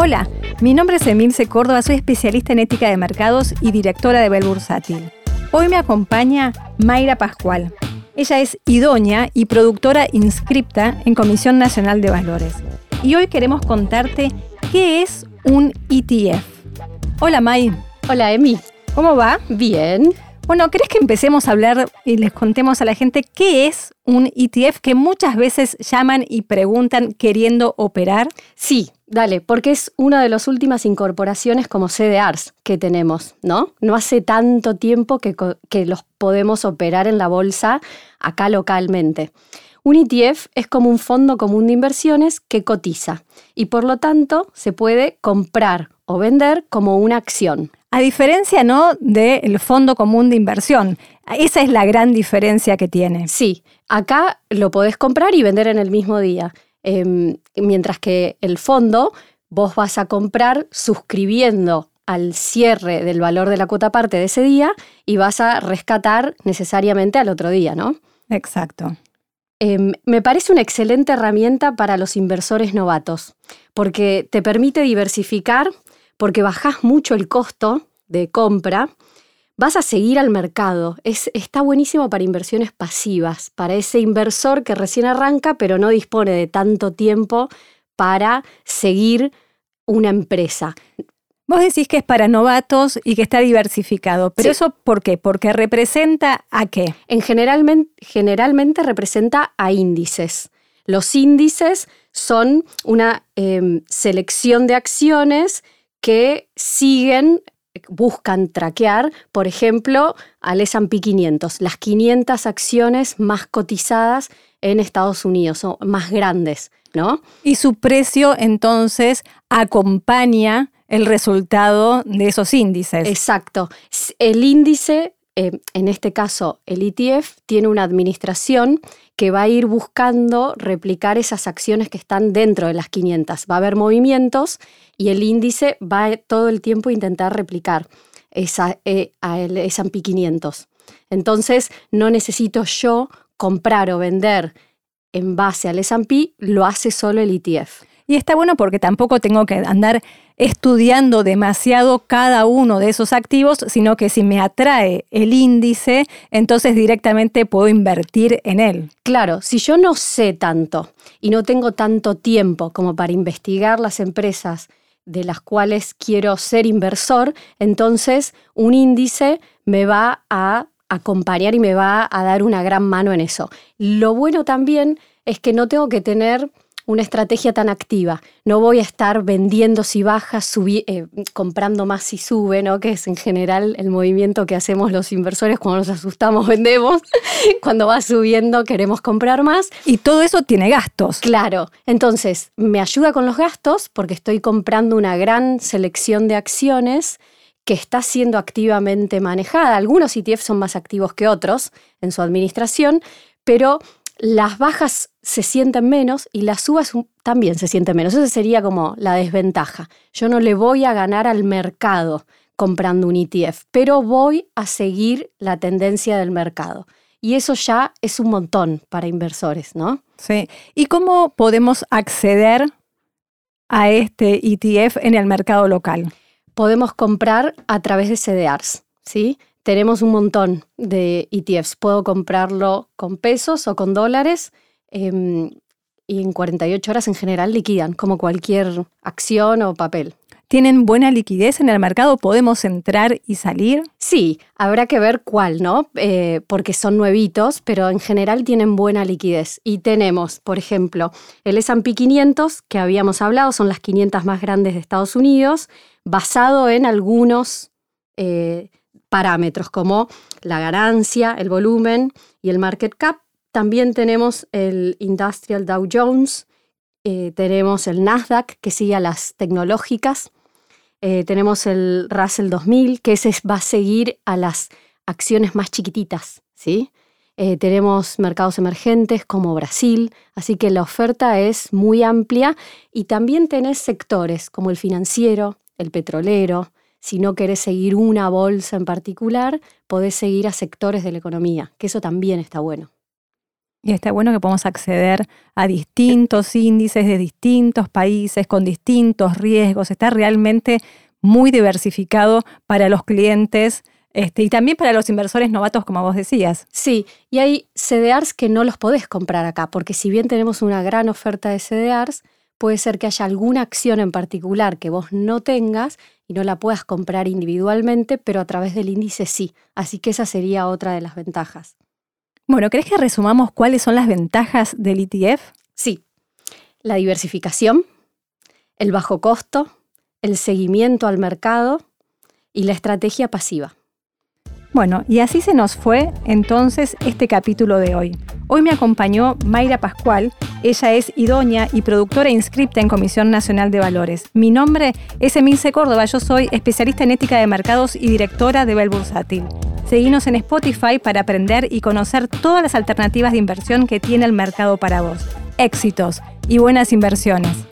Hola, mi nombre es Emilce Córdoba, soy especialista en ética de mercados y directora de Bel Bursátil. Hoy me acompaña Mayra Pascual. Ella es idónea y productora inscripta en Comisión Nacional de Valores. Y hoy queremos contarte qué es un ETF. Hola May. Hola Emi. ¿Cómo va? Bien. Bueno, ¿crees que empecemos a hablar y les contemos a la gente qué es un ETF que muchas veces llaman y preguntan queriendo operar? Sí, dale, porque es una de las últimas incorporaciones como CDRs que tenemos, ¿no? No hace tanto tiempo que, que los podemos operar en la bolsa acá localmente. Un ETF es como un fondo común de inversiones que cotiza y por lo tanto se puede comprar o vender como una acción. A diferencia, ¿no?, del fondo común de inversión. Esa es la gran diferencia que tiene. Sí, acá lo podés comprar y vender en el mismo día, em, mientras que el fondo vos vas a comprar suscribiendo al cierre del valor de la cuota parte de ese día y vas a rescatar necesariamente al otro día, ¿no? Exacto. Em, me parece una excelente herramienta para los inversores novatos, porque te permite diversificar porque bajás mucho el costo de compra, vas a seguir al mercado. Es, está buenísimo para inversiones pasivas, para ese inversor que recién arranca pero no dispone de tanto tiempo para seguir una empresa. Vos decís que es para novatos y que está diversificado, pero eso ¿por qué? Porque representa a qué? En generalmente, generalmente representa a índices. Los índices son una em, selección de acciones que siguen, buscan traquear, por ejemplo, al S&P 500, las 500 acciones más cotizadas en Estados Unidos, o más grandes, ¿no? Y su precio entonces acompaña el resultado de esos índices. Exacto. El índice, eh, en este caso el ETF, tiene una administración que va a ir buscando replicar esas acciones que están dentro de las 500. Va a haber movimientos y el índice va todo el tiempo a intentar replicar esa, eh, el S&P 500. Entonces, no necesito yo comprar o vender en base al S&P, lo hace solo el ETF. Y está bueno porque tampoco tengo que andar estudiando demasiado cada uno de esos activos, sino que si me atrae el índice, entonces directamente puedo invertir en él. Claro, si yo no sé tanto y no tengo tanto tiempo como para investigar las empresas de las cuales quiero ser inversor, entonces un índice me va a acompañar y me va a dar una gran mano en eso. Lo bueno también es que no tengo que tener una estrategia tan activa. No voy a estar vendiendo si baja, eh, comprando más si sube, ¿no? que es en general el movimiento que hacemos los inversores cuando nos asustamos, vendemos. cuando va subiendo queremos comprar más. Y todo eso tiene gastos. Claro. Entonces, me ayuda con los gastos porque estoy comprando una gran selección de acciones que está siendo activamente manejada. Algunos ETF son más activos que otros en su administración, pero las bajas se sienten menos y las subas también se sienten menos. Esa sería como la desventaja. Yo no le voy a ganar al mercado comprando un ETF, pero voy a seguir la tendencia del mercado. Y eso ya es un montón para inversores, ¿no? Sí. ¿Y cómo podemos acceder a este ETF en el mercado local? Podemos comprar a través de CDRs, ¿sí? Tenemos un montón de ETFs. Puedo comprarlo con pesos o con dólares em, y en 48 horas en general liquidan, como cualquier acción o papel. ¿Tienen buena liquidez en el mercado? ¿Podemos entrar y salir? Sí, habrá que ver cuál, ¿no? Eh, porque son nuevitos, pero en general tienen buena liquidez. Y tenemos, por ejemplo, el SP 500, que habíamos hablado, son las 500 más grandes de Estados Unidos, basado en algunos eh, parámetros como la ganancia, el volumen y el market cap. También tenemos el Industrial Dow Jones, eh, tenemos el Nasdaq que sigue a las tecnológicas, eh, tenemos el Russell 2000 que ese va a seguir a las acciones más chiquititas, ¿sí? Eh, tenemos mercados emergentes como Brasil, así que la oferta es muy amplia y también tenés sectores como el financiero, el petrolero, si no querés seguir una bolsa en particular, podés seguir a sectores de la economía, que eso también está bueno. Y está bueno que podamos acceder a distintos índices de distintos países con distintos riesgos. Está realmente muy diversificado para los clientes este, y también para los inversores novatos, como vos decías. Sí, y hay CDRs que no los podés comprar acá, porque si bien tenemos una gran oferta de CDRs, puede ser que haya alguna acción en particular que vos no tengas y no la puedas comprar individualmente, pero a través del índice sí. Así que esa sería otra de las ventajas. Bueno, ¿crees que resumamos cuáles son las ventajas del ETF? Sí. La diversificación, el bajo costo, el seguimiento al mercado y la estrategia pasiva. Bueno, y así se nos fue entonces este capítulo de hoy. Hoy me acompañó Mayra Pascual, ella es idónea y productora inscripta en Comisión Nacional de Valores. Mi nombre es Emilce Córdoba, yo soy especialista en ética de mercados y directora de Bell Bursátil. Seguinos en Spotify para aprender y conocer todas las alternativas de inversión que tiene el mercado para vos. Éxitos y buenas inversiones.